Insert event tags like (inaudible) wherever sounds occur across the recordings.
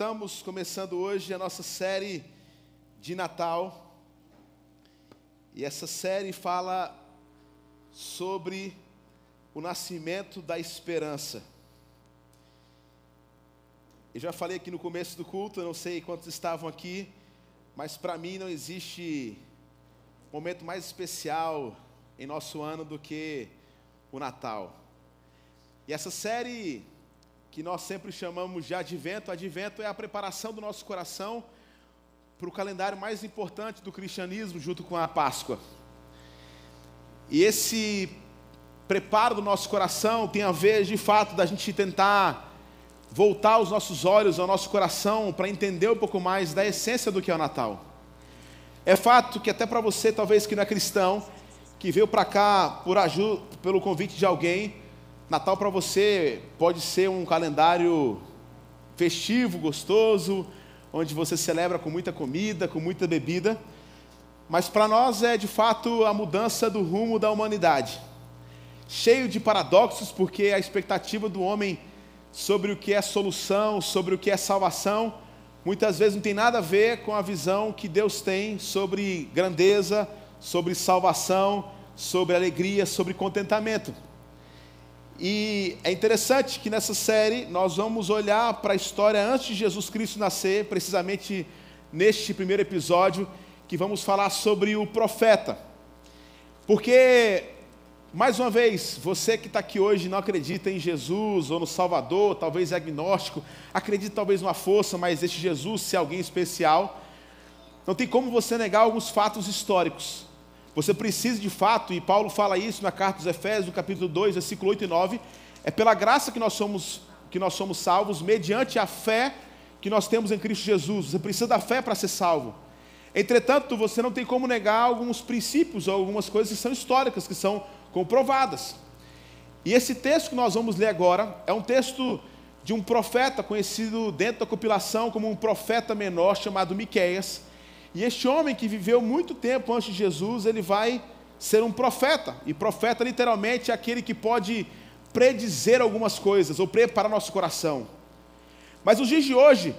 Estamos começando hoje a nossa série de Natal. E essa série fala sobre o nascimento da esperança. Eu já falei aqui no começo do culto, não sei quantos estavam aqui, mas para mim não existe momento mais especial em nosso ano do que o Natal. E essa série que nós sempre chamamos de advento, advento é a preparação do nosso coração para o calendário mais importante do cristianismo, junto com a Páscoa. E esse preparo do nosso coração tem a ver, de fato, da gente tentar voltar os nossos olhos ao nosso coração para entender um pouco mais da essência do que é o Natal. É fato que até para você, talvez que não é cristão, que veio para cá por ajuda, pelo convite de alguém, Natal para você pode ser um calendário festivo, gostoso, onde você celebra com muita comida, com muita bebida, mas para nós é de fato a mudança do rumo da humanidade. Cheio de paradoxos, porque a expectativa do homem sobre o que é solução, sobre o que é salvação, muitas vezes não tem nada a ver com a visão que Deus tem sobre grandeza, sobre salvação, sobre alegria, sobre contentamento. E é interessante que nessa série nós vamos olhar para a história antes de Jesus Cristo nascer, precisamente neste primeiro episódio, que vamos falar sobre o profeta. Porque, mais uma vez, você que está aqui hoje não acredita em Jesus ou no Salvador, talvez é agnóstico, acredita talvez numa força, mas este Jesus ser alguém especial, não tem como você negar alguns fatos históricos. Você precisa de fato, e Paulo fala isso na carta dos Efésios, capítulo 2, versículo 8 e 9, é pela graça que nós somos que nós somos salvos mediante a fé que nós temos em Cristo Jesus. Você precisa da fé para ser salvo. Entretanto, você não tem como negar alguns princípios ou algumas coisas que são históricas, que são comprovadas. E esse texto que nós vamos ler agora é um texto de um profeta conhecido dentro da compilação como um profeta menor chamado Miqueias e este homem que viveu muito tempo antes de Jesus, ele vai ser um profeta. E profeta literalmente é aquele que pode predizer algumas coisas ou preparar nosso coração. Mas nos dias de hoje,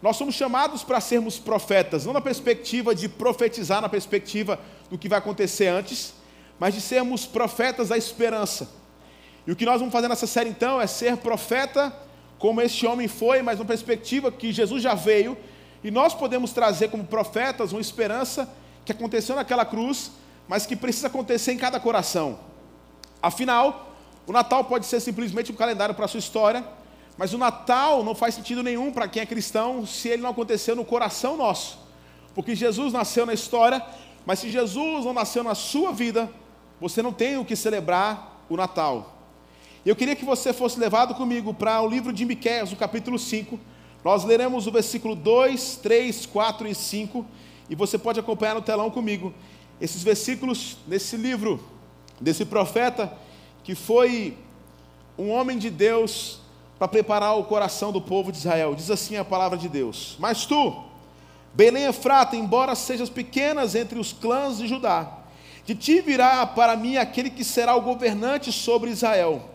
nós somos chamados para sermos profetas, não na perspectiva de profetizar, na perspectiva do que vai acontecer antes, mas de sermos profetas da esperança. E o que nós vamos fazer nessa série então é ser profeta como este homem foi, mas na perspectiva que Jesus já veio e nós podemos trazer como profetas uma esperança que aconteceu naquela cruz, mas que precisa acontecer em cada coração. Afinal, o Natal pode ser simplesmente um calendário para a sua história, mas o Natal não faz sentido nenhum para quem é cristão se ele não aconteceu no coração nosso. Porque Jesus nasceu na história, mas se Jesus não nasceu na sua vida, você não tem o que celebrar o Natal. Eu queria que você fosse levado comigo para o livro de Miqueias, no capítulo 5, nós leremos o versículo 2, 3, 4 e 5, e você pode acompanhar no telão comigo. Esses versículos nesse livro, desse profeta, que foi um homem de Deus para preparar o coração do povo de Israel. Diz assim a palavra de Deus: Mas tu, Belém Efrata, embora sejas pequenas entre os clãs de Judá, de ti virá para mim aquele que será o governante sobre Israel.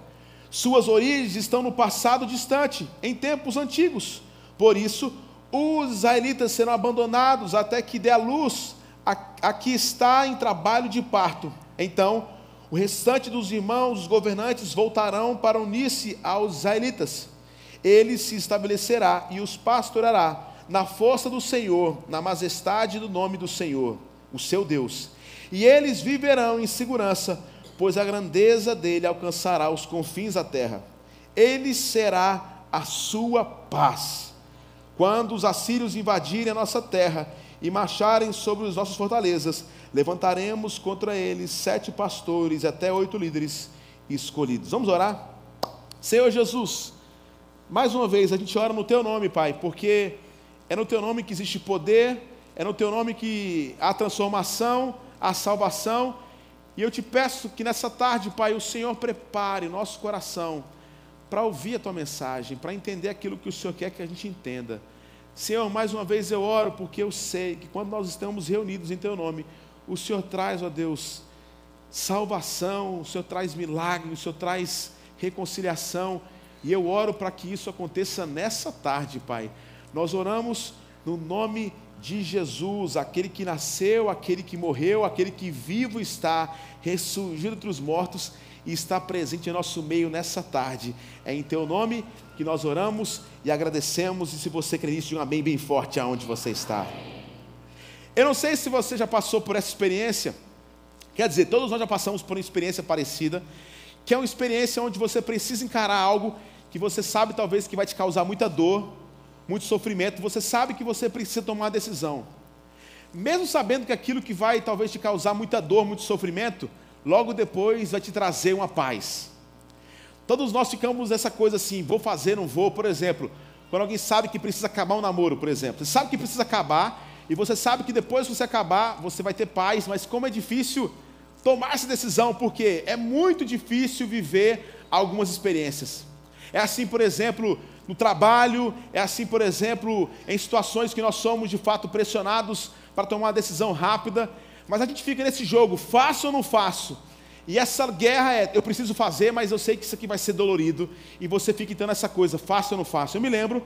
Suas origens estão no passado distante, em tempos antigos por isso, os israelitas serão abandonados até que dê a luz a, a que está em trabalho de parto. Então, o restante dos irmãos, os governantes, voltarão para unir-se aos israelitas. Ele se estabelecerá e os pastorará na força do Senhor, na majestade do nome do Senhor, o seu Deus. E eles viverão em segurança, pois a grandeza dele alcançará os confins da terra. Ele será a sua paz. Quando os assírios invadirem a nossa terra e marcharem sobre as nossas fortalezas, levantaremos contra eles sete pastores, até oito líderes escolhidos. Vamos orar? Senhor Jesus, mais uma vez a gente ora no Teu nome, Pai, porque é no Teu nome que existe poder, é no Teu nome que há transformação, há salvação. E eu te peço que nessa tarde, Pai, o Senhor prepare nosso coração para ouvir a tua mensagem, para entender aquilo que o Senhor quer que a gente entenda. Senhor, mais uma vez eu oro porque eu sei que quando nós estamos reunidos em teu nome, o Senhor traz, ó Deus, salvação, o Senhor traz milagre, o Senhor traz reconciliação, e eu oro para que isso aconteça nessa tarde, Pai, Nós oramos no nome de Jesus, aquele que nasceu, aquele que morreu, aquele que vivo está, ressurgido entre os mortos e está presente em nosso meio nessa tarde. É em teu nome que nós oramos e agradecemos. E se você crê nisso, um amém bem forte aonde você está. Eu não sei se você já passou por essa experiência, quer dizer, todos nós já passamos por uma experiência parecida, que é uma experiência onde você precisa encarar algo que você sabe talvez que vai te causar muita dor, muito sofrimento, você sabe que você precisa tomar uma decisão. Mesmo sabendo que aquilo que vai talvez te causar muita dor, muito sofrimento, logo depois vai te trazer uma paz. Todos nós ficamos nessa coisa assim, vou fazer, não vou, por exemplo, quando alguém sabe que precisa acabar um namoro, por exemplo, você sabe que precisa acabar, e você sabe que depois que você acabar, você vai ter paz, mas como é difícil tomar essa decisão, porque é muito difícil viver algumas experiências. É assim, por exemplo, no trabalho, é assim, por exemplo, em situações que nós somos de fato pressionados para tomar uma decisão rápida, mas a gente fica nesse jogo, faço ou não faço? E essa guerra é, eu preciso fazer, mas eu sei que isso aqui vai ser dolorido, e você fica então nessa coisa, faço ou não faço? Eu me lembro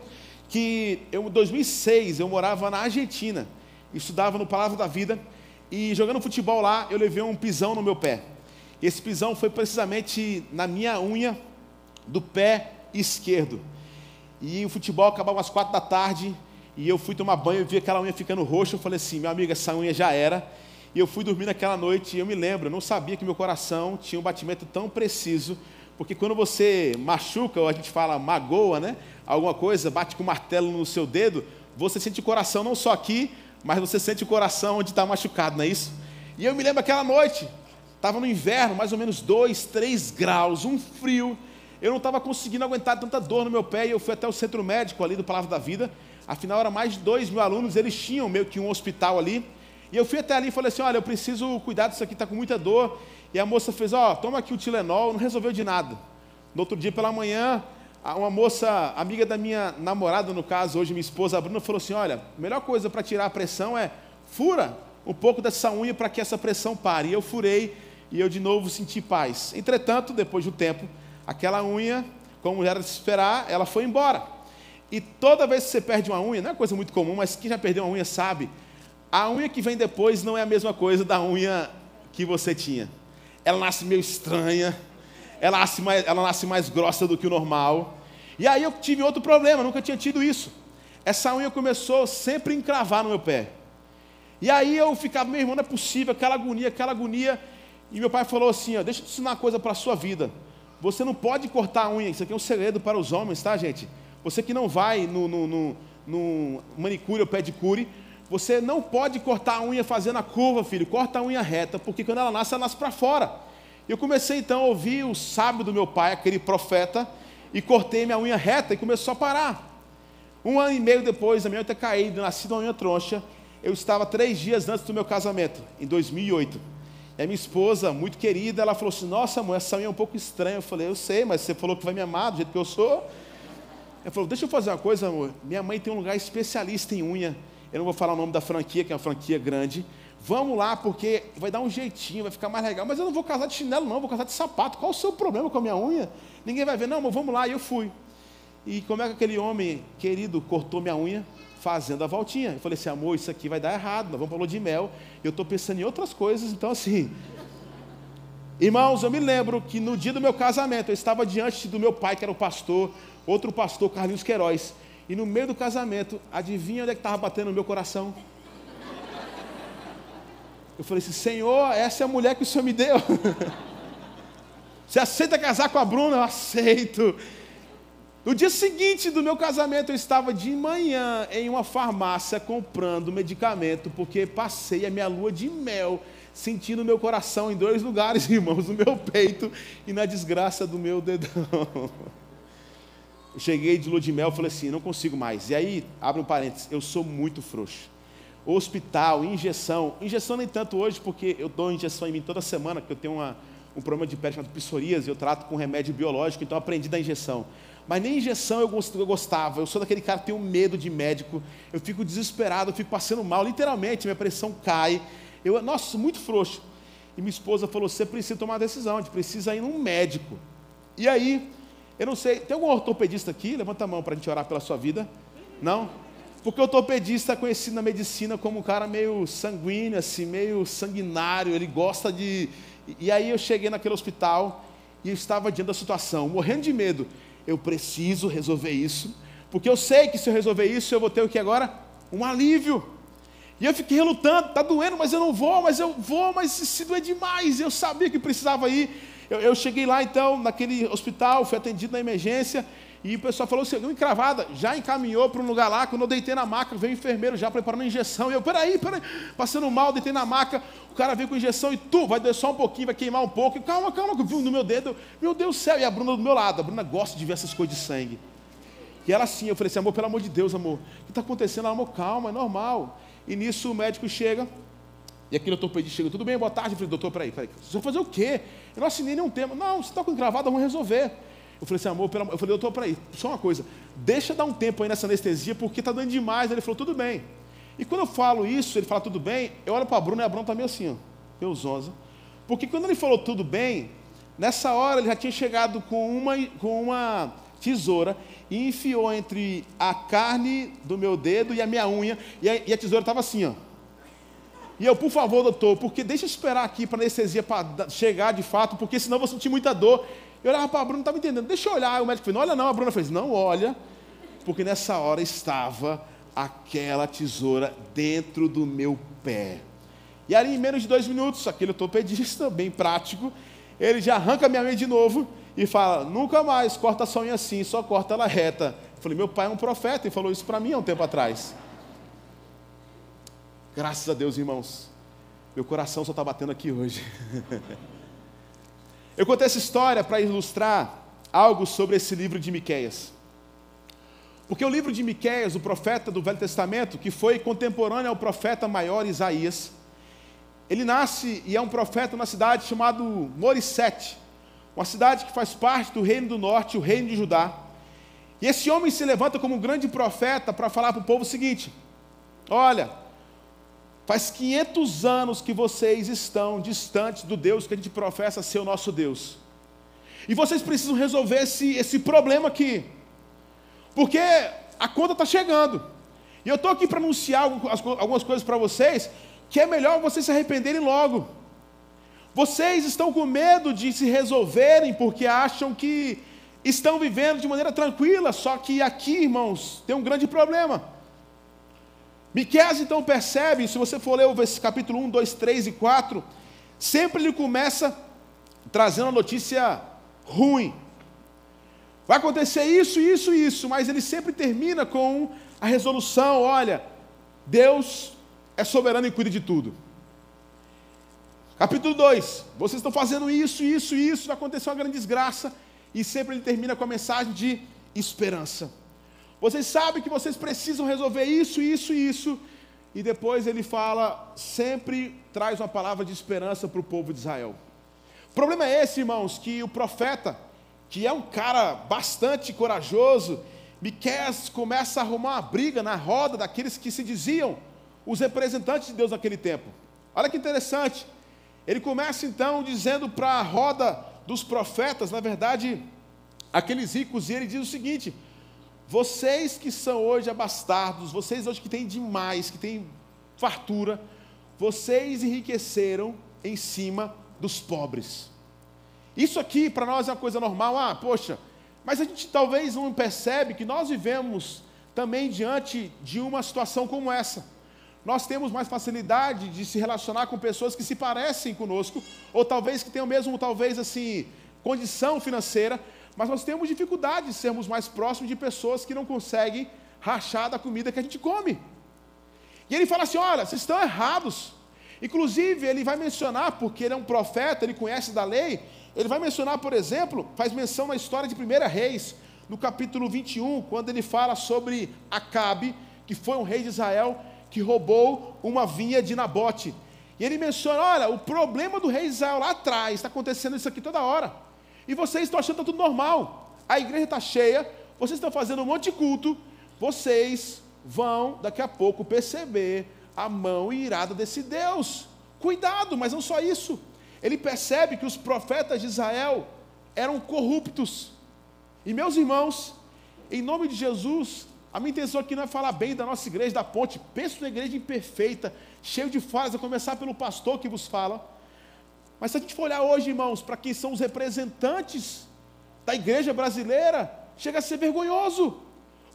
que eu, em 2006 eu morava na Argentina, estudava no Palavra da Vida e jogando futebol lá eu levei um pisão no meu pé. Esse pisão foi precisamente na minha unha do pé esquerdo. E o futebol acabava às quatro da tarde e eu fui tomar banho e vi aquela unha ficando roxa. Eu falei assim, meu amigo, essa unha já era. E eu fui dormir naquela noite e eu me lembro, eu não sabia que meu coração tinha um batimento tão preciso, porque quando você machuca, ou a gente fala magoa, né? alguma coisa, bate com um martelo no seu dedo, você sente o coração não só aqui, mas você sente o coração onde está machucado, não é isso? E eu me lembro aquela noite, estava no inverno, mais ou menos 2, 3 graus, um frio, eu não estava conseguindo aguentar tanta dor no meu pé, e eu fui até o centro médico ali do Palavra da Vida, afinal era mais de 2 mil alunos, eles tinham meio que um hospital ali, e eu fui até ali e falei assim, olha, eu preciso cuidar disso aqui, está com muita dor, e a moça fez, ó, oh, toma aqui o Tilenol, não resolveu de nada. No outro dia pela manhã, uma moça, amiga da minha namorada, no caso, hoje minha esposa, a Bruna, falou assim: Olha, a melhor coisa para tirar a pressão é fura um pouco dessa unha para que essa pressão pare. E eu furei e eu de novo senti paz. Entretanto, depois do tempo, aquela unha, como era de se esperar, ela foi embora. E toda vez que você perde uma unha, não é coisa muito comum, mas quem já perdeu uma unha sabe, a unha que vem depois não é a mesma coisa da unha que você tinha. Ela nasce meio estranha, ela nasce mais, ela nasce mais grossa do que o normal. E aí eu tive outro problema, nunca tinha tido isso. Essa unha começou sempre a encravar no meu pé. E aí eu ficava, meu irmão, não é possível, aquela agonia, aquela agonia. E meu pai falou assim: ó, deixa eu te ensinar uma coisa para a sua vida. Você não pode cortar a unha, isso aqui é um segredo para os homens, tá, gente? Você que não vai no, no, no, no manicure ou pedicure, você não pode cortar a unha fazendo a curva, filho. Corta a unha reta, porque quando ela nasce, ela nasce para fora. Eu comecei então a ouvir o sábio do meu pai, aquele profeta, e cortei minha unha reta e começou a parar. Um ano e meio depois, a minha unha ter caído, nascido uma unha troncha, eu estava três dias antes do meu casamento, em 2008. E a minha esposa, muito querida, ela falou assim: Nossa, amor, essa unha é um pouco estranha. Eu falei: Eu sei, mas você falou que vai me amar do jeito que eu sou. Ela falou: Deixa eu fazer uma coisa, amor. Minha mãe tem um lugar especialista em unha. Eu não vou falar o nome da franquia, que é uma franquia grande. Vamos lá, porque vai dar um jeitinho, vai ficar mais legal. Mas eu não vou casar de chinelo, não, vou casar de sapato. Qual o seu problema com a minha unha? Ninguém vai ver, não, mas vamos lá. E eu fui. E como é que aquele homem querido cortou minha unha? Fazendo a voltinha. Eu falei assim, amor, isso aqui vai dar errado, nós vamos para lua de mel. Eu estou pensando em outras coisas, então assim. Irmãos, eu me lembro que no dia do meu casamento, eu estava diante do meu pai, que era o pastor, outro pastor, Carlinhos Queiroz. E no meio do casamento, adivinha onde é que estava batendo no meu coração? Eu falei assim, Senhor, essa é a mulher que o Senhor me deu. (laughs) Você aceita casar com a Bruna? Eu aceito. No dia seguinte do meu casamento, eu estava de manhã em uma farmácia comprando medicamento, porque passei a minha lua de mel, sentindo meu coração em dois lugares, (laughs) irmãos, no meu peito e na desgraça do meu dedão. (laughs) Cheguei de lua de mel falei assim: não consigo mais. E aí, abre um parênteses, eu sou muito frouxo hospital, injeção. Injeção nem tanto hoje, porque eu dou injeção em mim toda semana, porque eu tenho uma, um problema de pele chamado psoríase, eu trato com remédio biológico, então aprendi da injeção. Mas nem injeção eu gostava, eu sou daquele cara que tem medo de médico, eu fico desesperado, eu fico passando mal, literalmente, minha pressão cai. Eu, nossa, muito frouxo. E minha esposa falou: você precisa tomar uma decisão, a gente precisa ir num médico. E aí, eu não sei, tem algum ortopedista aqui? Levanta a mão para a gente orar pela sua vida. Não? Porque o ortopedista é conhecido na medicina como um cara meio sanguíneo, assim, meio sanguinário, ele gosta de. E aí eu cheguei naquele hospital e estava diante da situação, morrendo de medo. Eu preciso resolver isso, porque eu sei que se eu resolver isso, eu vou ter o que agora? Um alívio. E eu fiquei relutando, está doendo, mas eu não vou, mas eu vou, mas se doer demais. Eu sabia que precisava ir. Eu, eu cheguei lá então, naquele hospital, fui atendido na emergência, e o pessoal falou, assim, encravada, já encaminhou para um lugar lá, quando eu deitei na maca, veio o enfermeiro já preparando a injeção, e eu, peraí, peraí, passando mal, deitei na maca, o cara veio com a injeção, e tu, vai doer só um pouquinho, vai queimar um pouco, e, calma, calma, viu no meu dedo, meu Deus do céu, e a Bruna do meu lado, a Bruna gosta de ver essas coisas de sangue, e ela assim, eu falei assim, amor, pelo amor de Deus, amor, o que está acontecendo? Ela, amor, calma, é normal, e nisso o médico chega, e aquele ortopedista chega, tudo bem, boa tarde, eu falei, doutor, peraí, peraí, você vai fazer o quê? Eu não assinei nenhum tema, não, você está com encravada, vamos resolver, eu falei assim, amor, pelo amor. eu falei, doutor, peraí, só uma coisa, deixa dar um tempo aí nessa anestesia, porque está dando demais. Ele falou, tudo bem. E quando eu falo isso, ele fala tudo bem, eu olho para a Bruna e a Bruna está meio assim, ó, meio zonza. Porque quando ele falou tudo bem, nessa hora ele já tinha chegado com uma, com uma tesoura e enfiou entre a carne do meu dedo e a minha unha, e a, e a tesoura estava assim, ó. E eu, por favor, doutor, porque deixa eu esperar aqui para a anestesia chegar de fato, porque senão eu vou sentir muita dor. Eu olhava para a Bruna, não estava entendendo. Deixa eu olhar. O médico falou, não olha não. A Bruna fez, não olha. Porque nessa hora estava aquela tesoura dentro do meu pé. E ali em menos de dois minutos, aquele ortopedista, bem prático, ele já arranca minha unha de novo e fala, nunca mais corta a sua unha assim, só corta ela reta. Eu falei, meu pai é um profeta e falou isso para mim há um tempo atrás. Graças a Deus, irmãos. Meu coração só está batendo aqui hoje. (laughs) Eu contei essa história para ilustrar algo sobre esse livro de Miqueias. Porque o livro de Miqueias, o profeta do Velho Testamento, que foi contemporâneo ao profeta maior Isaías, ele nasce e é um profeta numa cidade chamada Morissete, uma cidade que faz parte do reino do norte, o reino de Judá. E esse homem se levanta como um grande profeta para falar para o povo o seguinte: Olha, Faz 500 anos que vocês estão distantes do Deus que a gente professa ser o nosso Deus. E vocês precisam resolver esse, esse problema aqui. Porque a conta está chegando. E eu estou aqui para anunciar algumas coisas para vocês que é melhor vocês se arrependerem logo. Vocês estão com medo de se resolverem porque acham que estão vivendo de maneira tranquila, só que aqui, irmãos, tem um grande problema. Miqueias então percebe, se você for ler o capítulo 1, 2, 3 e 4, sempre ele começa trazendo uma notícia ruim. Vai acontecer isso, isso isso, mas ele sempre termina com a resolução: olha, Deus é soberano e cuida de tudo. Capítulo 2, vocês estão fazendo isso, isso, isso, vai acontecer uma grande desgraça, e sempre ele termina com a mensagem de esperança. Vocês sabem que vocês precisam resolver isso, isso e isso. E depois ele fala, sempre traz uma palavra de esperança para o povo de Israel. O problema é esse, irmãos, que o profeta, que é um cara bastante corajoso, Miqués começa a arrumar uma briga na roda daqueles que se diziam os representantes de Deus naquele tempo. Olha que interessante. Ele começa então dizendo para a roda dos profetas, na verdade, aqueles ricos, e ele diz o seguinte: vocês que são hoje abastardos, vocês hoje que têm demais, que têm fartura, vocês enriqueceram em cima dos pobres. Isso aqui para nós é uma coisa normal, ah, poxa, mas a gente talvez não percebe que nós vivemos também diante de uma situação como essa. Nós temos mais facilidade de se relacionar com pessoas que se parecem conosco, ou talvez que tenham mesmo, talvez assim, condição financeira, mas nós temos dificuldade de sermos mais próximos de pessoas que não conseguem rachar da comida que a gente come. E ele fala assim: olha, vocês estão errados. Inclusive, ele vai mencionar, porque ele é um profeta, ele conhece da lei, ele vai mencionar, por exemplo, faz menção na história de 1 Reis, no capítulo 21, quando ele fala sobre Acabe, que foi um rei de Israel, que roubou uma vinha de Nabote. E ele menciona: olha, o problema do rei Israel lá atrás, está acontecendo isso aqui toda hora. E vocês estão achando que está tudo normal. A igreja está cheia, vocês estão fazendo um monte de culto, vocês vão daqui a pouco perceber a mão irada desse Deus. Cuidado, mas não só isso. Ele percebe que os profetas de Israel eram corruptos. E meus irmãos, em nome de Jesus, A minha intenção aqui não é falar bem da nossa igreja, da ponte. Penso na igreja imperfeita, cheio de falhas, a começar pelo pastor que vos fala. Mas se a gente for olhar hoje, irmãos, para quem são os representantes da igreja brasileira, chega a ser vergonhoso.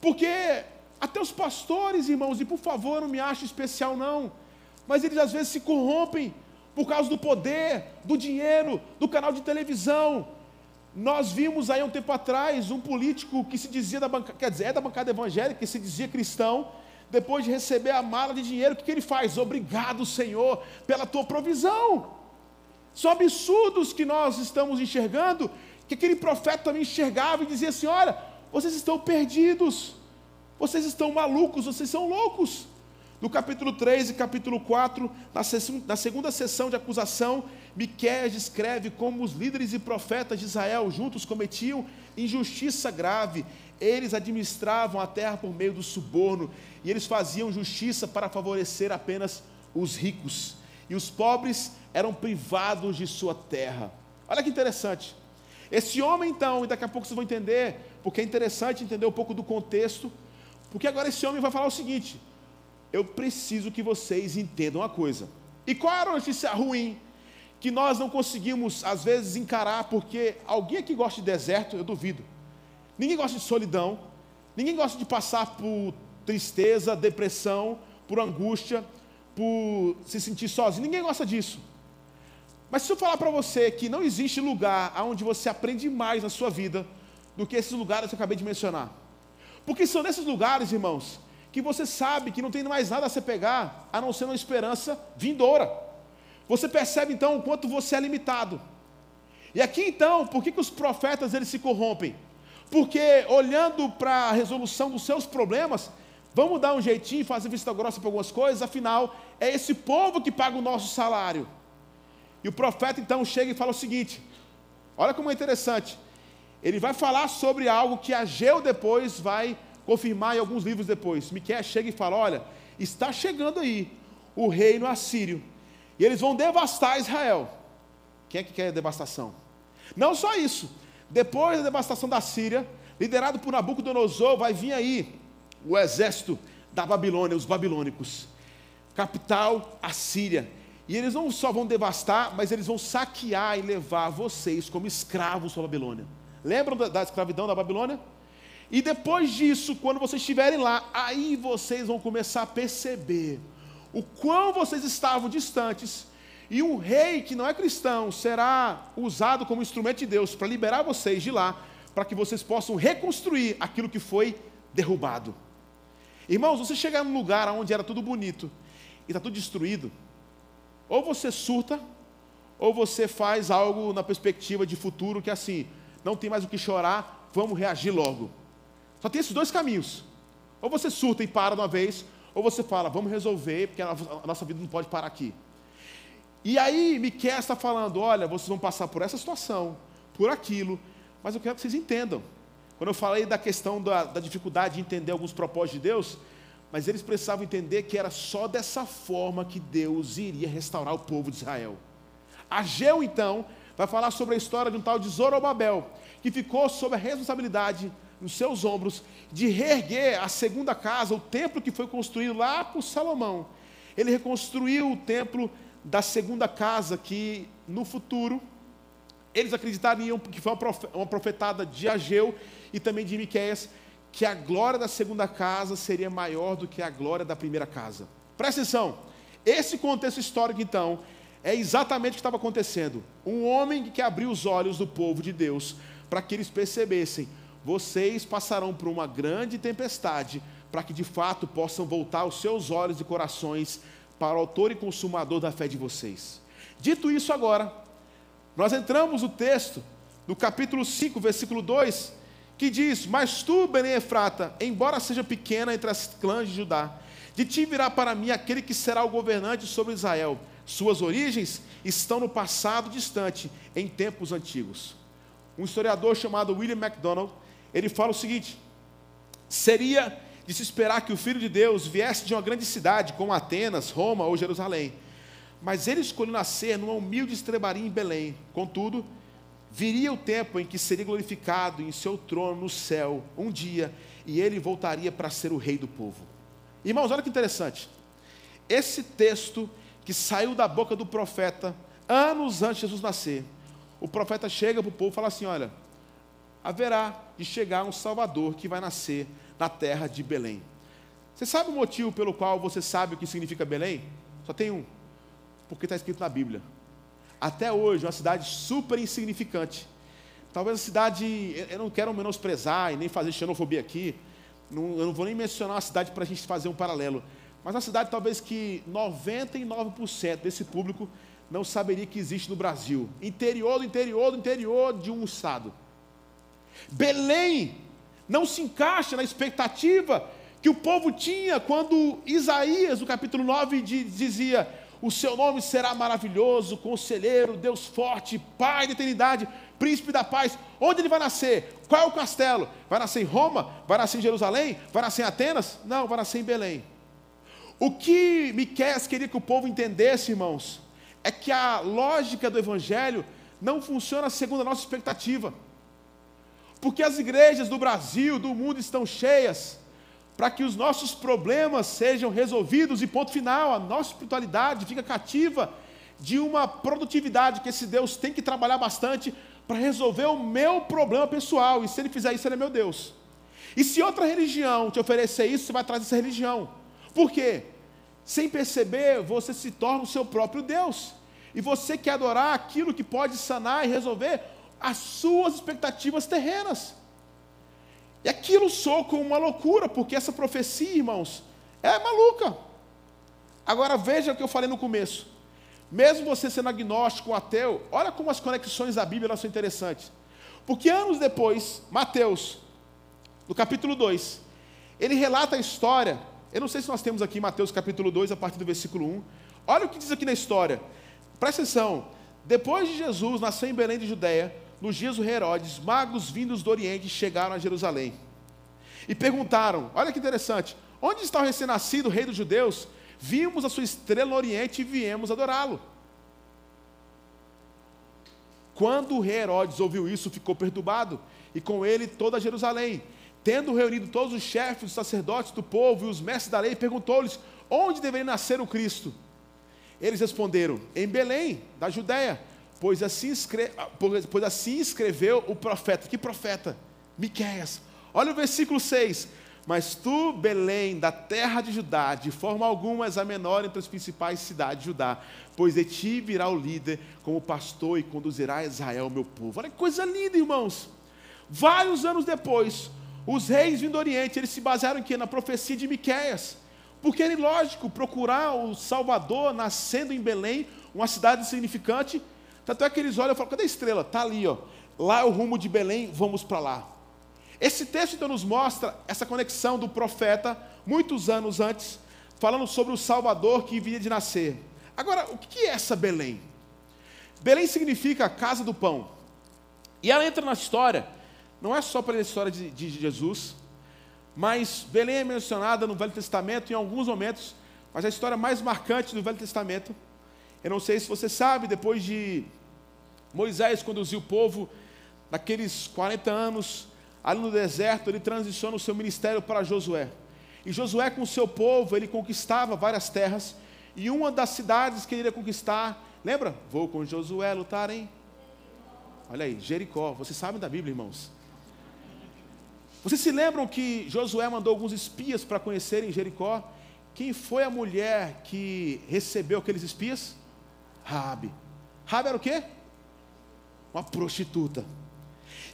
Porque até os pastores, irmãos, e por favor, não me ache especial não, mas eles às vezes se corrompem por causa do poder, do dinheiro, do canal de televisão, nós vimos aí um tempo atrás um político que se dizia da bancada, quer dizer, é da bancada evangélica, que se dizia cristão, depois de receber a mala de dinheiro, o que, que ele faz? Obrigado, Senhor, pela tua provisão. São absurdos que nós estamos enxergando, que aquele profeta também enxergava e dizia assim: olha, vocês estão perdidos, vocês estão malucos, vocês são loucos. No capítulo 3 e capítulo 4, na, sessão, na segunda sessão de acusação, Miqueias descreve como os líderes e profetas de Israel juntos cometiam injustiça grave. Eles administravam a terra por meio do suborno e eles faziam justiça para favorecer apenas os ricos. E os pobres eram privados de sua terra. Olha que interessante. Esse homem, então, e daqui a pouco vocês vão entender, porque é interessante entender um pouco do contexto, porque agora esse homem vai falar o seguinte: eu preciso que vocês entendam uma coisa. E qual era a notícia ruim? Que nós não conseguimos, às vezes, encarar, porque alguém aqui gosta de deserto, eu duvido. Ninguém gosta de solidão, ninguém gosta de passar por tristeza, depressão, por angústia, por se sentir sozinho, ninguém gosta disso. Mas se eu falar para você que não existe lugar onde você aprende mais na sua vida do que esses lugares que eu acabei de mencionar. Porque são nesses lugares, irmãos, que você sabe que não tem mais nada a se pegar, a não ser uma esperança vindoura. Você percebe então o quanto você é limitado. E aqui então, por que, que os profetas eles se corrompem? Porque olhando para a resolução dos seus problemas, vamos dar um jeitinho, fazer vista grossa para algumas coisas, afinal, é esse povo que paga o nosso salário. E o profeta então chega e fala o seguinte: olha como é interessante. Ele vai falar sobre algo que Ageu depois vai confirmar em alguns livros depois. Miquel chega e fala: Olha, está chegando aí o reino assírio, e eles vão devastar Israel. Quem é que quer devastação? Não só isso, depois da devastação da Síria, liderado por Nabucodonosor, vai vir aí o exército da Babilônia, os babilônicos, capital a Síria. E eles não só vão devastar, mas eles vão saquear e levar vocês como escravos para a Babilônia. Lembram da, da escravidão da Babilônia? E depois disso, quando vocês estiverem lá, aí vocês vão começar a perceber o quão vocês estavam distantes. E um rei que não é cristão será usado como instrumento de Deus para liberar vocês de lá, para que vocês possam reconstruir aquilo que foi derrubado. Irmãos, você chegar num lugar onde era tudo bonito e está tudo destruído, ou você surta, ou você faz algo na perspectiva de futuro que assim, não tem mais o que chorar, vamos reagir logo. Só tem esses dois caminhos. Ou você surta e para de uma vez, ou você fala, vamos resolver, porque a nossa vida não pode parar aqui. E aí, Miquel está falando: olha, vocês vão passar por essa situação, por aquilo, mas eu quero que vocês entendam. Quando eu falei da questão da, da dificuldade de entender alguns propósitos de Deus, mas eles precisavam entender que era só dessa forma que Deus iria restaurar o povo de Israel. Ageu, então, vai falar sobre a história de um tal de Zorobabel, que ficou sob a responsabilidade nos seus ombros de reerguer a segunda casa, o templo que foi construído lá por Salomão. Ele reconstruiu o templo da segunda casa, que no futuro eles acreditariam que foi uma profetada de Ageu e também de Miqueias, que a glória da segunda casa seria maior do que a glória da primeira casa. Presta atenção, esse contexto histórico, então, é exatamente o que estava acontecendo. Um homem que abriu os olhos do povo de Deus para que eles percebessem vocês passarão por uma grande tempestade, para que de fato possam voltar os seus olhos e corações para o autor e consumador da fé de vocês. Dito isso agora, nós entramos no texto, no capítulo 5, versículo 2, que diz: Mas tu, Belém Efrata, embora seja pequena entre as clãs de Judá, de ti virá para mim aquele que será o governante sobre Israel. Suas origens estão no passado distante, em tempos antigos. Um historiador chamado William MacDonald ele fala o seguinte: seria de se esperar que o Filho de Deus viesse de uma grande cidade, como Atenas, Roma ou Jerusalém. Mas ele escolheu nascer numa humilde estrebaria em Belém. Contudo, Viria o tempo em que seria glorificado em seu trono no céu, um dia, e ele voltaria para ser o rei do povo. Irmãos, olha que interessante. Esse texto que saiu da boca do profeta, anos antes de Jesus nascer, o profeta chega para o povo e fala assim: Olha, haverá de chegar um Salvador que vai nascer na terra de Belém. Você sabe o motivo pelo qual você sabe o que significa Belém? Só tem um: porque está escrito na Bíblia até hoje, uma cidade super insignificante. Talvez a cidade, eu não quero menosprezar e nem fazer xenofobia aqui, não, eu não vou nem mencionar uma cidade para a gente fazer um paralelo, mas uma cidade talvez que 99% desse público não saberia que existe no Brasil. Interior do interior do interior de um estado. Belém não se encaixa na expectativa que o povo tinha quando Isaías, no capítulo 9, dizia: o seu nome será maravilhoso, conselheiro, Deus forte, Pai da eternidade, príncipe da paz. Onde ele vai nascer? Qual é o castelo? Vai nascer em Roma? Vai nascer em Jerusalém? Vai nascer em Atenas? Não, vai nascer em Belém. O que Miqueias queria que o povo entendesse, irmãos, é que a lógica do evangelho não funciona segundo a nossa expectativa. Porque as igrejas do Brasil, do mundo estão cheias para que os nossos problemas sejam resolvidos e ponto final, a nossa espiritualidade fica cativa de uma produtividade que esse Deus tem que trabalhar bastante para resolver o meu problema pessoal, e se ele fizer isso, ele é meu Deus. E se outra religião te oferecer isso, você vai atrás dessa religião. Por quê? Sem perceber, você se torna o seu próprio Deus. E você quer adorar aquilo que pode sanar e resolver as suas expectativas terrenas. E aquilo soa como uma loucura, porque essa profecia, irmãos, é maluca. Agora veja o que eu falei no começo. Mesmo você sendo agnóstico ou ateu, olha como as conexões da Bíblia são interessantes. Porque anos depois, Mateus, no capítulo 2, ele relata a história. Eu não sei se nós temos aqui Mateus capítulo 2, a partir do versículo 1. Olha o que diz aqui na história. Presta atenção. Depois de Jesus nascer em Belém de Judéia, nos dias do Herodes, magos vindos do Oriente chegaram a Jerusalém e perguntaram: Olha que interessante, onde está o recém-nascido rei dos judeus? Vimos a sua estrela no Oriente e viemos adorá-lo. Quando o Herodes ouviu isso, ficou perturbado, e com ele toda Jerusalém. Tendo reunido todos os chefes, os sacerdotes do povo e os mestres da lei, perguntou-lhes: Onde deveria nascer o Cristo? Eles responderam: Em Belém, da Judéia pois assim, escre... pois assim escreveu o profeta. Que profeta? Miqueias. Olha o versículo 6. Mas tu, Belém, da terra de Judá, de forma alguma és a menor entre as principais cidades de Judá, pois de ti virá o líder como pastor e conduzirá Israel, meu povo. Olha que coisa linda, irmãos. Vários anos depois, os reis vindo do Oriente, eles se basearam em quê? Na profecia de Miqueias. Porque era lógico procurar o Salvador nascendo em Belém, uma cidade insignificante, tanto é que eles olham e falam: cadê a estrela? Está ali, ó. Lá é o rumo de Belém, vamos para lá. Esse texto então nos mostra essa conexão do profeta, muitos anos antes, falando sobre o Salvador que viria de nascer. Agora, o que é essa Belém? Belém significa casa do pão. E ela entra na história, não é só para a história de, de Jesus, mas Belém é mencionada no Velho Testamento em alguns momentos, mas a história mais marcante do Velho Testamento eu não sei se você sabe, depois de Moisés conduzir o povo naqueles 40 anos ali no deserto, ele transiciona o seu ministério para Josué. E Josué com o seu povo, ele conquistava várias terras, e uma das cidades que ele iria conquistar, lembra? Vou com Josué lutar em Olha aí, Jericó. Vocês sabem da Bíblia, irmãos? Vocês se lembram que Josué mandou alguns espias para conhecerem Jericó? Quem foi a mulher que recebeu aqueles espias? Rabi. Rabi era o quê? Uma prostituta.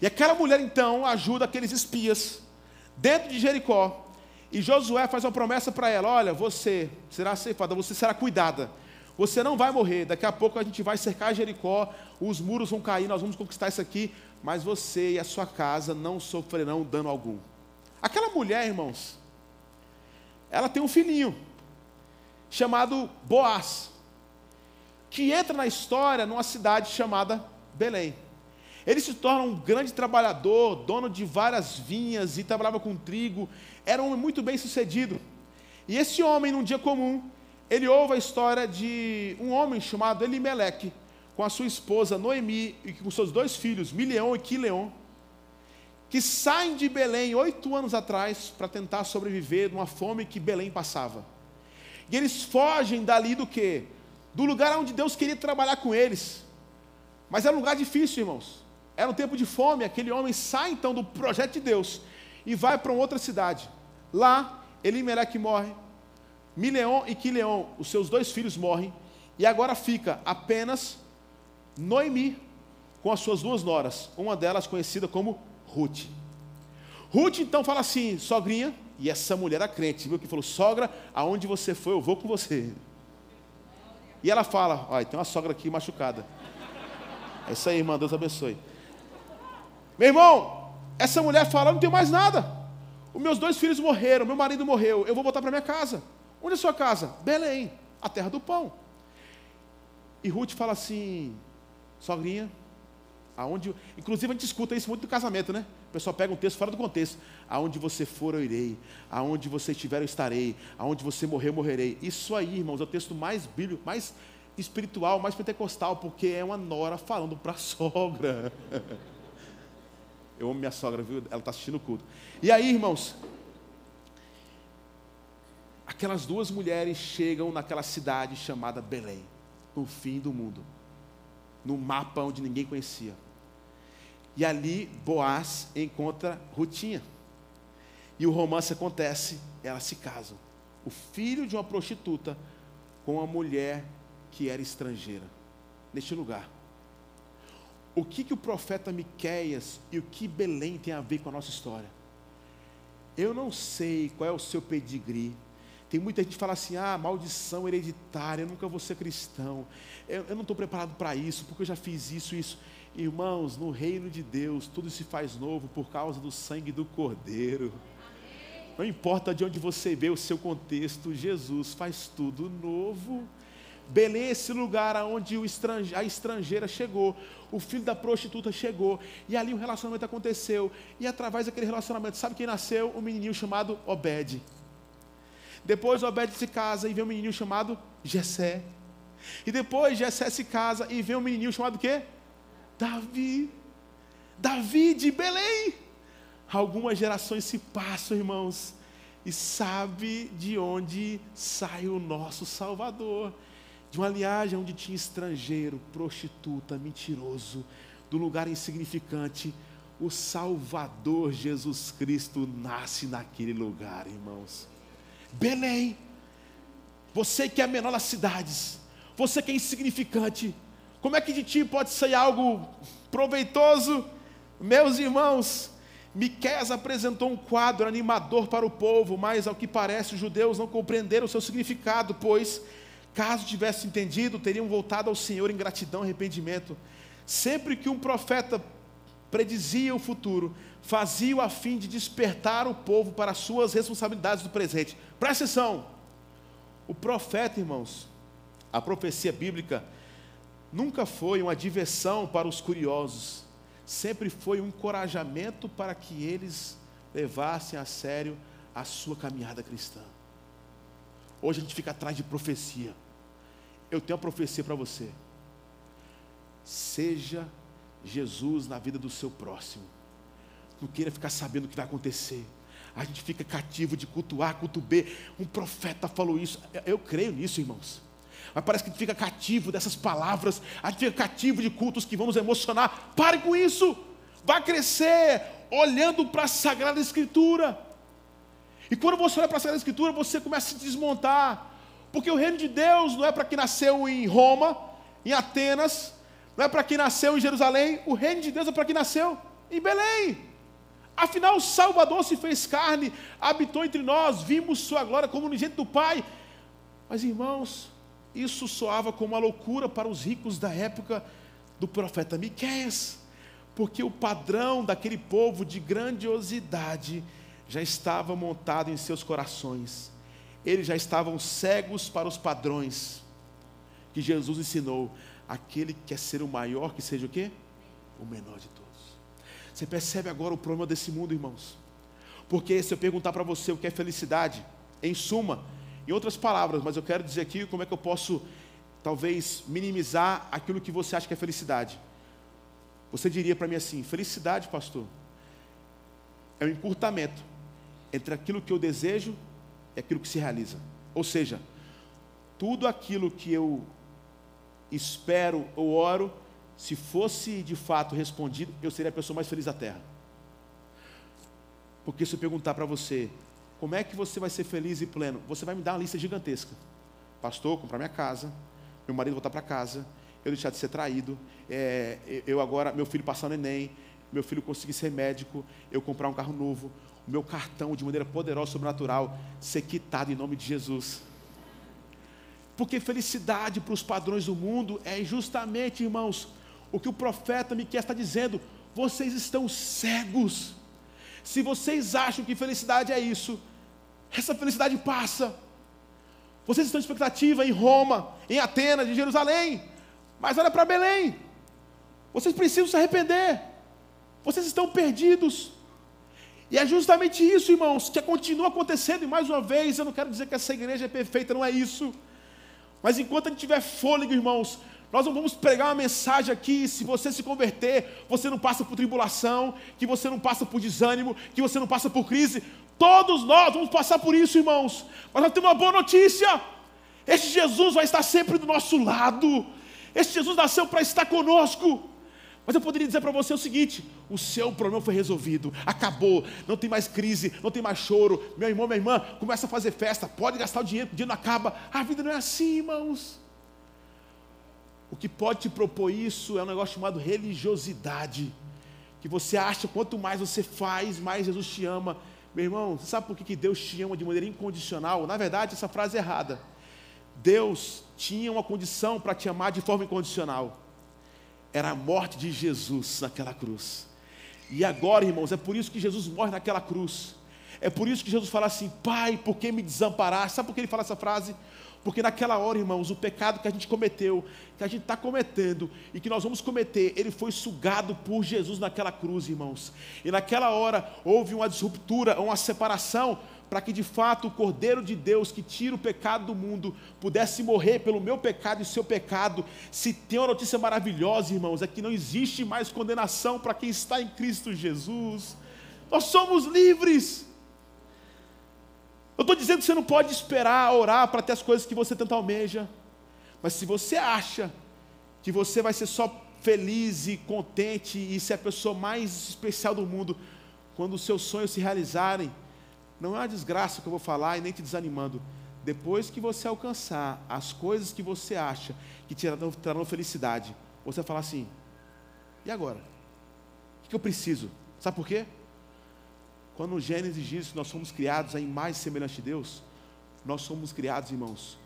E aquela mulher então ajuda aqueles espias dentro de Jericó. E Josué faz uma promessa para ela: Olha, você será ceifada, você será cuidada. Você não vai morrer. Daqui a pouco a gente vai cercar Jericó, os muros vão cair, nós vamos conquistar isso aqui. Mas você e a sua casa não sofrerão dano algum. Aquela mulher, irmãos, ela tem um filhinho chamado Boaz que entra na história numa cidade chamada Belém. Ele se torna um grande trabalhador, dono de várias vinhas e trabalhava com trigo, era um homem muito bem sucedido. E esse homem, num dia comum, ele ouve a história de um homem chamado Elimeleque, com a sua esposa Noemi e com seus dois filhos, Mileão e Quileon, que saem de Belém oito anos atrás para tentar sobreviver de uma fome que Belém passava. E eles fogem dali do que? Do lugar onde Deus queria trabalhar com eles. Mas era um lugar difícil, irmãos. Era um tempo de fome. Aquele homem sai então do projeto de Deus e vai para outra cidade. Lá, Elimeleque morre, Mileon e Quileon, os seus dois filhos morrem, e agora fica apenas Noemi com as suas duas noras, uma delas conhecida como Ruth. Ruth então fala assim, sogrinha, e essa mulher era crente, viu? Que falou, sogra, aonde você foi, eu vou com você. E ela fala, olha, tem uma sogra aqui machucada. É isso aí, irmã, Deus abençoe. Meu irmão, essa mulher fala, não tenho mais nada. Os meus dois filhos morreram, meu marido morreu, eu vou voltar para minha casa. Onde é a sua casa? Belém, a terra do pão. E Ruth fala assim, sogrinha, Aonde, inclusive a gente escuta isso muito no casamento, né? O pessoal pega um texto fora do contexto. Aonde você for, eu irei. Aonde você estiver, eu estarei. Aonde você morrer, eu morrerei. Isso aí, irmãos, é o texto mais bíblico, mais espiritual, mais pentecostal, porque é uma nora falando para a (laughs) sogra. Eu amo minha sogra, viu? Ela está assistindo o culto. E aí, irmãos, aquelas duas mulheres chegam naquela cidade chamada Belém, no fim do mundo, no mapa onde ninguém conhecia. E ali Boaz encontra Rutinha. E o romance acontece, elas se casam. O filho de uma prostituta com uma mulher que era estrangeira, neste lugar. O que, que o profeta Miqueias e o que Belém tem a ver com a nossa história? Eu não sei qual é o seu pedigree. Tem muita gente que fala assim: ah, maldição hereditária, eu nunca vou ser cristão. Eu, eu não estou preparado para isso, porque eu já fiz isso isso. Irmãos, no reino de Deus, tudo se faz novo por causa do sangue do Cordeiro. Não importa de onde você vê o seu contexto, Jesus faz tudo novo. Belém é esse lugar onde estrange, a estrangeira chegou, o filho da prostituta chegou, e ali o um relacionamento aconteceu. E através daquele relacionamento, sabe quem nasceu? Um menininho chamado Obed. Depois Obed se casa e vê um menininho chamado Jessé. E depois Jessé se casa e vê um menininho chamado quê? Davi, Davi de Belém. Algumas gerações se passam, irmãos, e sabe de onde sai o nosso Salvador. De uma linhagem onde tinha estrangeiro, prostituta, mentiroso, do lugar insignificante. O Salvador Jesus Cristo nasce naquele lugar, irmãos. Belém, você que é menor das cidades, você que é insignificante, como é que de ti pode sair algo proveitoso? Meus irmãos, Miqueias apresentou um quadro animador para o povo, mas ao que parece os judeus não compreenderam o seu significado, pois, caso tivessem entendido, teriam voltado ao Senhor em gratidão e arrependimento. Sempre que um profeta predizia o futuro, fazia-o a fim de despertar o povo para as suas responsabilidades do presente. Presta atenção, o profeta, irmãos, a profecia bíblica, nunca foi uma diversão para os curiosos, sempre foi um encorajamento para que eles levassem a sério a sua caminhada cristã. Hoje a gente fica atrás de profecia. Eu tenho uma profecia para você. Seja Jesus na vida do seu próximo. Não queira ficar sabendo o que vai acontecer. A gente fica cativo de culto A, culto B. Um profeta falou isso. Eu creio nisso, irmãos mas parece que fica cativo dessas palavras, fica cativo de cultos que vamos emocionar. Pare com isso, vá crescer olhando para a Sagrada Escritura. E quando você olha para a Sagrada Escritura, você começa a se desmontar, porque o reino de Deus não é para quem nasceu em Roma, em Atenas, não é para quem nasceu em Jerusalém, o reino de Deus é para quem nasceu em Belém. Afinal, o Salvador se fez carne, habitou entre nós, vimos sua glória como unigênito do Pai. Mas irmãos, isso soava como uma loucura para os ricos da época do profeta Miqueias, porque o padrão daquele povo de grandiosidade já estava montado em seus corações. Eles já estavam cegos para os padrões que Jesus ensinou. Aquele que quer ser o maior, que seja o quê? O menor de todos. Você percebe agora o problema desse mundo, irmãos? Porque se eu perguntar para você o que é felicidade, em suma, em outras palavras, mas eu quero dizer aqui como é que eu posso talvez minimizar aquilo que você acha que é felicidade. Você diria para mim assim: felicidade, pastor, é um encurtamento entre aquilo que eu desejo e aquilo que se realiza. Ou seja, tudo aquilo que eu espero ou oro, se fosse de fato respondido, eu seria a pessoa mais feliz da terra. Porque se eu perguntar para você, como é que você vai ser feliz e pleno? Você vai me dar uma lista gigantesca. Pastor, comprar minha casa, meu marido voltar para casa, eu deixar de ser traído, é, eu agora, meu filho passar no Enem, meu filho conseguir ser médico, eu comprar um carro novo, o meu cartão de maneira poderosa, sobrenatural, ser quitado em nome de Jesus. Porque felicidade para os padrões do mundo é justamente, irmãos, o que o profeta Miquel está dizendo, vocês estão cegos. Se vocês acham que felicidade é isso, essa felicidade passa. Vocês estão em expectativa em Roma, em Atenas, em Jerusalém, mas olha para Belém. Vocês precisam se arrepender. Vocês estão perdidos. E é justamente isso, irmãos, que continua acontecendo. E mais uma vez, eu não quero dizer que essa igreja é perfeita, não é isso. Mas enquanto a gente tiver fôlego, irmãos, nós não vamos pregar uma mensagem aqui, se você se converter, você não passa por tribulação, que você não passa por desânimo, que você não passa por crise. Todos nós vamos passar por isso, irmãos. Mas nós temos uma boa notícia. Este Jesus vai estar sempre do nosso lado. Este Jesus nasceu para estar conosco. Mas eu poderia dizer para você o seguinte: o seu problema foi resolvido, acabou, não tem mais crise, não tem mais choro. Meu irmão, minha irmã, começa a fazer festa, pode gastar o dinheiro, o dinheiro não acaba. A vida não é assim, irmãos. O que pode te propor isso é um negócio chamado religiosidade. Que você acha quanto mais você faz, mais Jesus te ama. Meu irmão, você sabe por que Deus te ama de maneira incondicional? Na verdade, essa frase é errada. Deus tinha uma condição para te amar de forma incondicional. Era a morte de Jesus naquela cruz. E agora, irmãos, é por isso que Jesus morre naquela cruz. É por isso que Jesus fala assim: Pai, por que me desamparaste? Sabe por que ele fala essa frase? Porque naquela hora, irmãos, o pecado que a gente cometeu, que a gente está cometendo e que nós vamos cometer, ele foi sugado por Jesus naquela cruz, irmãos. E naquela hora houve uma disruptura, uma separação, para que de fato o Cordeiro de Deus que tira o pecado do mundo pudesse morrer pelo meu pecado e seu pecado. Se tem uma notícia maravilhosa, irmãos, é que não existe mais condenação para quem está em Cristo Jesus. Nós somos livres. Eu estou dizendo que você não pode esperar orar para ter as coisas que você tanto almeja. Mas se você acha que você vai ser só feliz e contente e ser a pessoa mais especial do mundo, quando os seus sonhos se realizarem, não é uma desgraça que eu vou falar e nem te desanimando. Depois que você alcançar as coisas que você acha que te trarão, felicidade, você vai falar assim: e agora? O que eu preciso? Sabe por quê? Quando o Gênesis diz que nós somos criados em mais semelhante de Deus, nós somos criados, irmãos,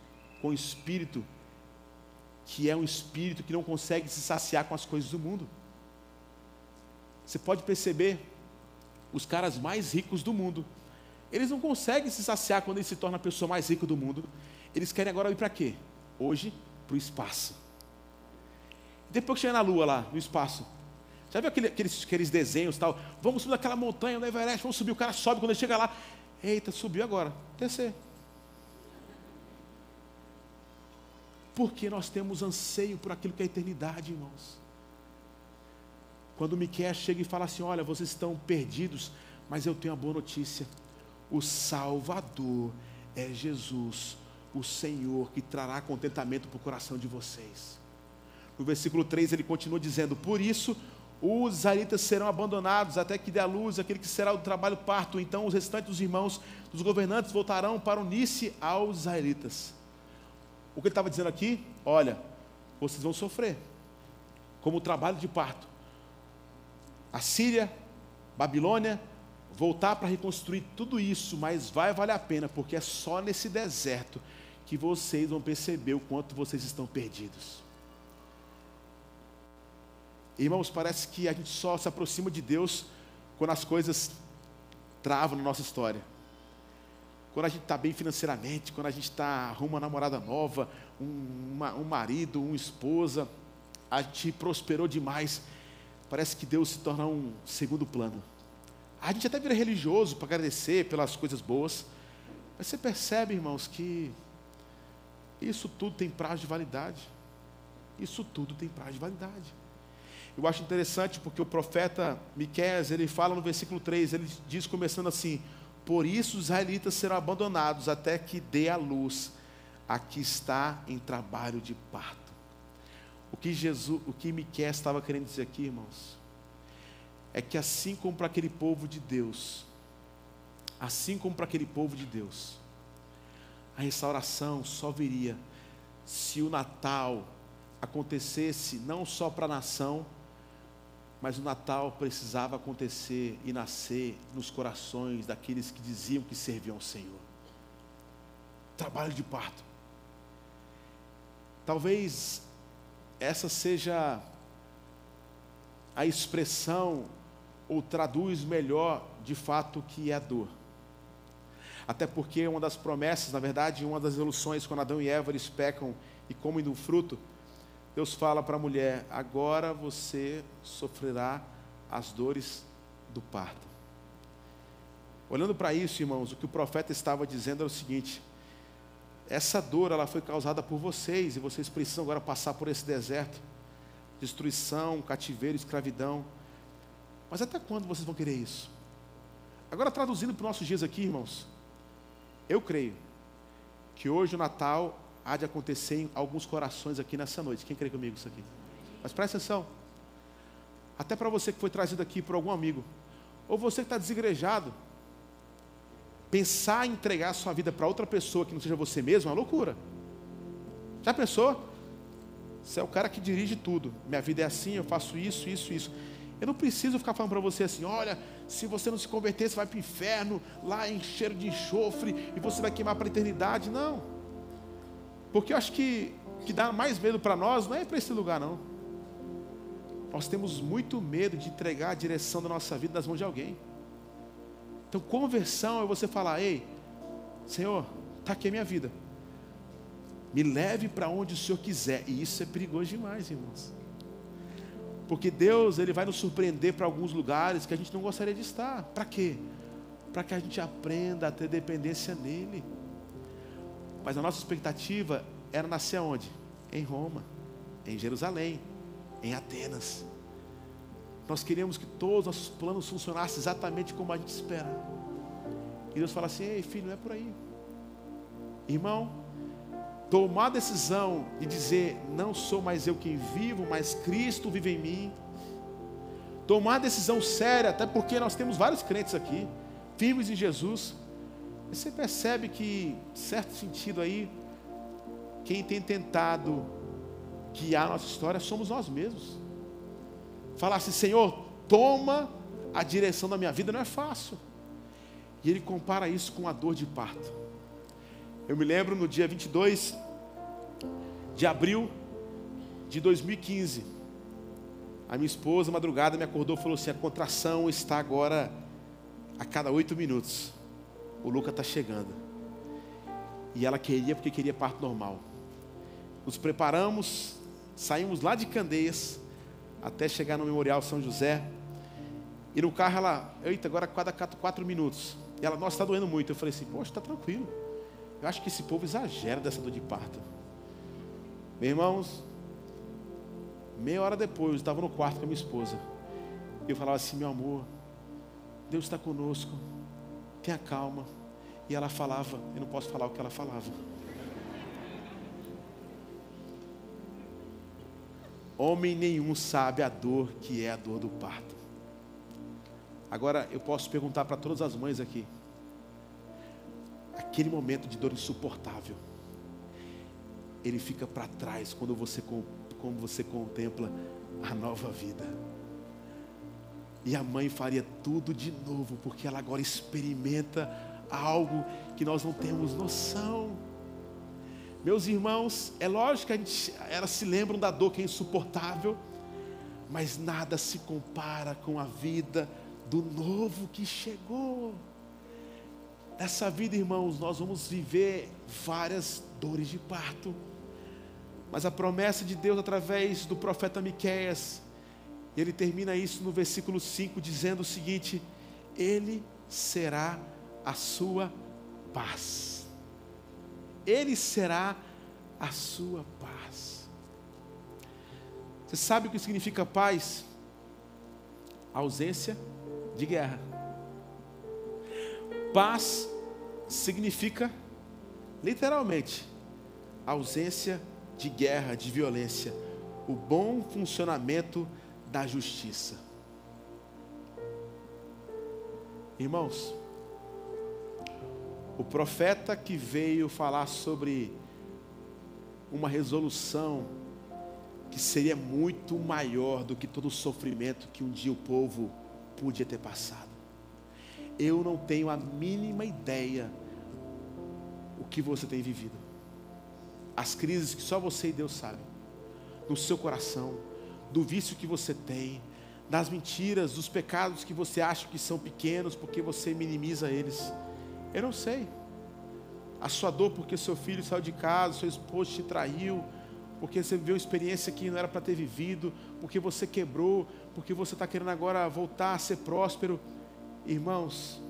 com um espírito que é um espírito que não consegue se saciar com as coisas do mundo. Você pode perceber, os caras mais ricos do mundo, eles não conseguem se saciar quando eles se tornam a pessoa mais rica do mundo. Eles querem agora ir para quê? Hoje, para o espaço. Depois que chega na Lua lá, no espaço, já viu aquele, aqueles, aqueles desenhos tal? Vamos subir aquela montanha no Everest, vamos subir, o cara sobe, quando ele chega lá, eita, subiu agora, descer. Porque nós temos anseio por aquilo que é eternidade, irmãos. Quando Miquel chega e fala assim: Olha, vocês estão perdidos, mas eu tenho uma boa notícia. O Salvador é Jesus, o Senhor, que trará contentamento para o coração de vocês. No versículo 3 ele continua dizendo: Por isso os israelitas serão abandonados até que dê a luz aquele que será o trabalho parto. Então os restantes dos irmãos dos governantes voltarão para unir-se aos israelitas. O que ele estava dizendo aqui? Olha, vocês vão sofrer, como o trabalho de parto. A Síria, Babilônia, voltar para reconstruir tudo isso, mas vai valer a pena, porque é só nesse deserto que vocês vão perceber o quanto vocês estão perdidos. Irmãos, parece que a gente só se aproxima de Deus quando as coisas travam na nossa história. Quando a gente está bem financeiramente, quando a gente está arruma uma namorada nova, um, uma, um marido, uma esposa, a gente prosperou demais. Parece que Deus se torna um segundo plano. A gente até vira religioso para agradecer pelas coisas boas, mas você percebe, irmãos, que Isso tudo tem prazo de validade. Isso tudo tem prazo de validade. Eu acho interessante porque o profeta Miqueias, ele fala no versículo 3, ele diz começando assim: "Por isso os israelitas serão abandonados até que dê a luz a que está em trabalho de parto". O que Jesus, o que Miqueias estava querendo dizer aqui, irmãos, é que assim como para aquele povo de Deus, assim como para aquele povo de Deus, a restauração só viria se o Natal acontecesse não só para a nação, mas o Natal precisava acontecer e nascer nos corações daqueles que diziam que serviam ao Senhor. Trabalho de parto. Talvez essa seja a expressão ou traduz melhor de fato o que é a dor. Até porque uma das promessas, na verdade, uma das ilusões, quando Adão e Eva eles pecam e comem do fruto, Deus fala para a mulher: agora você sofrerá as dores do parto. Olhando para isso, irmãos, o que o profeta estava dizendo era o seguinte: essa dor ela foi causada por vocês e vocês precisam agora passar por esse deserto, destruição, cativeiro, escravidão. Mas até quando vocês vão querer isso? Agora traduzindo para os nossos dias aqui, irmãos, eu creio que hoje o Natal há de acontecer em alguns corações aqui nessa noite. Quem crê comigo isso aqui? Mas presta atenção. Até para você que foi trazido aqui por algum amigo, ou você que está desigrejado, pensar em entregar a sua vida para outra pessoa que não seja você mesmo é uma loucura. Já pensou? Você é o cara que dirige tudo. Minha vida é assim, eu faço isso, isso, isso. Eu não preciso ficar falando para você assim: olha, se você não se converter, você vai para o inferno, lá em cheiro de enxofre, e você vai queimar para a eternidade. Não. Porque eu acho que que dá mais medo para nós não é para esse lugar, não. Nós temos muito medo de entregar a direção da nossa vida nas mãos de alguém. Então, conversão é você falar: Ei, Senhor, está aqui a minha vida. Me leve para onde o Senhor quiser. E isso é perigoso demais, irmãos. Porque Deus, Ele vai nos surpreender para alguns lugares que a gente não gostaria de estar. Para quê? Para que a gente aprenda a ter dependência nele. Mas a nossa expectativa era nascer onde? Em Roma, em Jerusalém, em Atenas. Nós queríamos que todos os nossos planos funcionassem exatamente como a gente espera. E Deus fala assim: ei, filho, não é por aí. Irmão, tomar a decisão de dizer: não sou mais eu quem vivo, mas Cristo vive em mim. Tomar a decisão séria, até porque nós temos vários crentes aqui, firmes em Jesus. Você percebe que, em certo sentido aí, quem tem tentado guiar a nossa história somos nós mesmos. Falar assim, Senhor, toma a direção da minha vida não é fácil. E ele compara isso com a dor de parto. Eu me lembro no dia 22 de abril de 2015, a minha esposa, madrugada, me acordou e falou assim: a contração está agora a cada oito minutos o Luca está chegando. E ela queria porque queria parto normal. Nos preparamos, saímos lá de Candeias até chegar no Memorial São José. E no carro ela, eita, agora cada quatro minutos. E ela, nossa, está doendo muito. Eu falei assim, poxa, está tranquilo. Eu acho que esse povo exagera dessa dor de parto. Meus irmãos, meia hora depois, eu estava no quarto com a minha esposa. Eu falava assim, meu amor, Deus está conosco tenha calma. E ela falava, eu não posso falar o que ela falava. Homem nenhum sabe a dor que é a dor do parto. Agora eu posso perguntar para todas as mães aqui. Aquele momento de dor insuportável, ele fica para trás quando você, quando você contempla a nova vida. E a mãe faria tudo de novo, porque ela agora experimenta algo que nós não temos noção. Meus irmãos, é lógico que a gente, elas se lembram da dor que é insuportável, mas nada se compara com a vida do novo que chegou. Nessa vida, irmãos, nós vamos viver várias dores de parto. Mas a promessa de Deus através do profeta Miqueias e ele termina isso no versículo 5, dizendo o seguinte: Ele será a sua paz. Ele será a sua paz. Você sabe o que significa paz? Ausência de guerra. Paz significa, literalmente, ausência de guerra, de violência, o bom funcionamento da justiça. Irmãos, o profeta que veio falar sobre uma resolução que seria muito maior do que todo o sofrimento que um dia o povo podia ter passado. Eu não tenho a mínima ideia o que você tem vivido. As crises que só você e Deus sabem. No seu coração, do vício que você tem, das mentiras, dos pecados que você acha que são pequenos porque você minimiza eles. Eu não sei. A sua dor porque seu filho saiu de casa, seu esposo te traiu, porque você viveu uma experiência que não era para ter vivido, porque você quebrou, porque você está querendo agora voltar a ser próspero. Irmãos,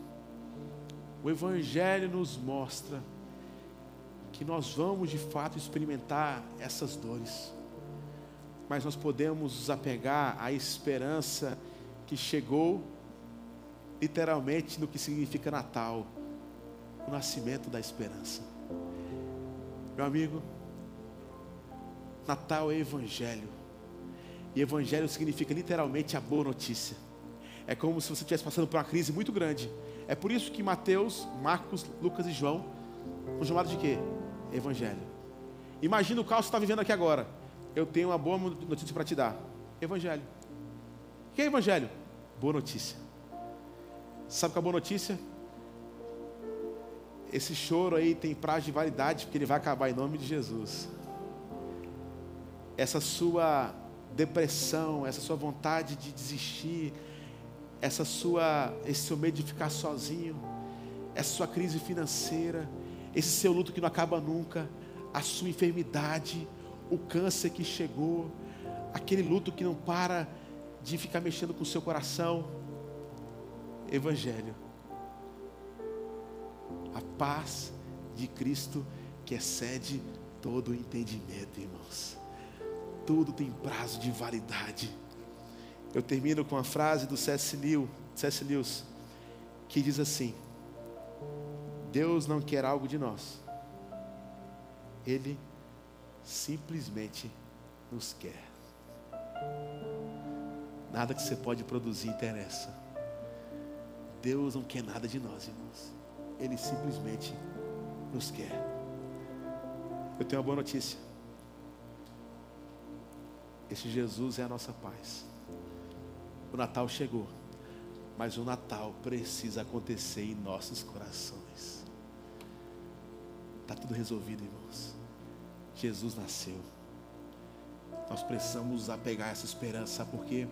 o Evangelho nos mostra que nós vamos de fato experimentar essas dores, mas nós podemos nos apegar à esperança que chegou literalmente no que significa Natal o nascimento da esperança. Meu amigo, Natal é Evangelho. E Evangelho significa literalmente a boa notícia. É como se você estivesse passando por uma crise muito grande. É por isso que Mateus, Marcos, Lucas e João são chamados de quê? Evangelho. Imagina o caos que você está vivendo aqui agora. Eu tenho uma boa notícia para te dar. Evangelho. O que é Evangelho? Boa notícia. Sabe qual é a boa notícia? esse choro aí tem prazo de validade, porque ele vai acabar em nome de Jesus. Essa sua depressão, essa sua vontade de desistir, essa sua, esse seu medo de ficar sozinho, essa sua crise financeira, esse seu luto que não acaba nunca, a sua enfermidade, o câncer que chegou, aquele luto que não para de ficar mexendo com o seu coração. Evangelho a paz de Cristo que excede todo o entendimento, irmãos. Tudo tem prazo de validade. Eu termino com a frase do C.S. Lewis, que diz assim: Deus não quer algo de nós, Ele simplesmente nos quer. Nada que você pode produzir interessa. Deus não quer nada de nós, irmãos. Ele simplesmente nos quer. Eu tenho uma boa notícia. Esse Jesus é a nossa paz. O Natal chegou, mas o Natal precisa acontecer em nossos corações. Está tudo resolvido, irmãos. Jesus nasceu. Nós precisamos apegar essa esperança, porque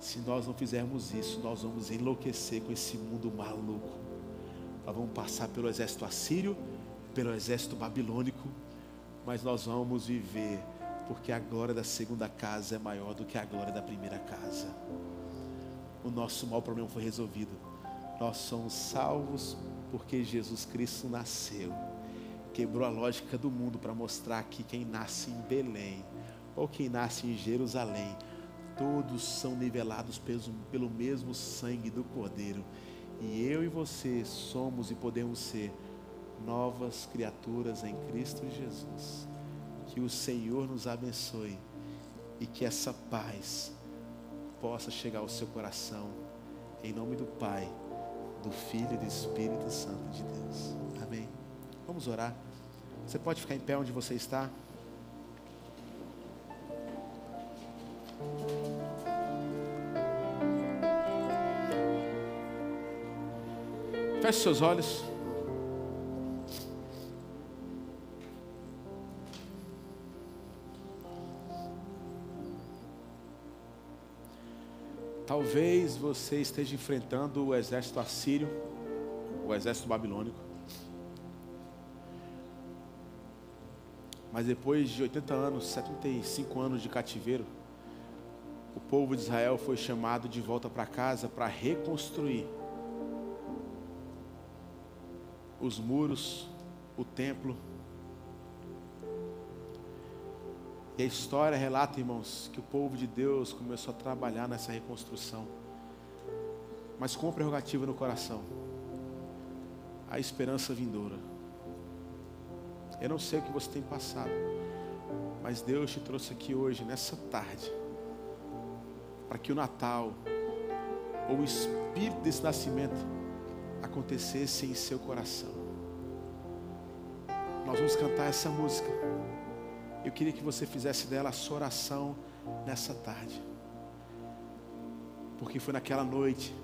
se nós não fizermos isso, nós vamos enlouquecer com esse mundo maluco nós vamos passar pelo exército assírio, pelo exército babilônico, mas nós vamos viver, porque a glória da segunda casa é maior do que a glória da primeira casa. O nosso maior problema foi resolvido. Nós somos salvos porque Jesus Cristo nasceu. Quebrou a lógica do mundo para mostrar que quem nasce em Belém ou quem nasce em Jerusalém, todos são nivelados pelo, mesmo sangue do Cordeiro. E eu e você somos e podemos ser novas criaturas em Cristo Jesus. Que o Senhor nos abençoe e que essa paz possa chegar ao seu coração. Em nome do Pai, do Filho e do Espírito Santo de Deus. Vamos orar. Você pode ficar em pé onde você está? Feche seus olhos. Talvez você esteja enfrentando o exército assírio, o exército babilônico. Mas depois de 80 anos, 75 anos de cativeiro, o povo de Israel foi chamado de volta para casa para reconstruir os muros, o templo. E a história relata, irmãos, que o povo de Deus começou a trabalhar nessa reconstrução, mas com prerrogativa no coração a esperança vindoura. Eu não sei o que você tem passado, mas Deus te trouxe aqui hoje, nessa tarde, para que o Natal, ou o espírito desse nascimento, acontecesse em seu coração. Nós vamos cantar essa música. Eu queria que você fizesse dela a sua oração nessa tarde. Porque foi naquela noite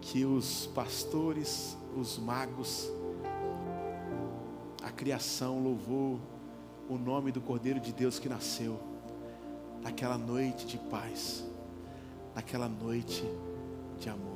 que os pastores, os magos, criação louvou o nome do Cordeiro de Deus que nasceu naquela noite de paz, naquela noite de amor.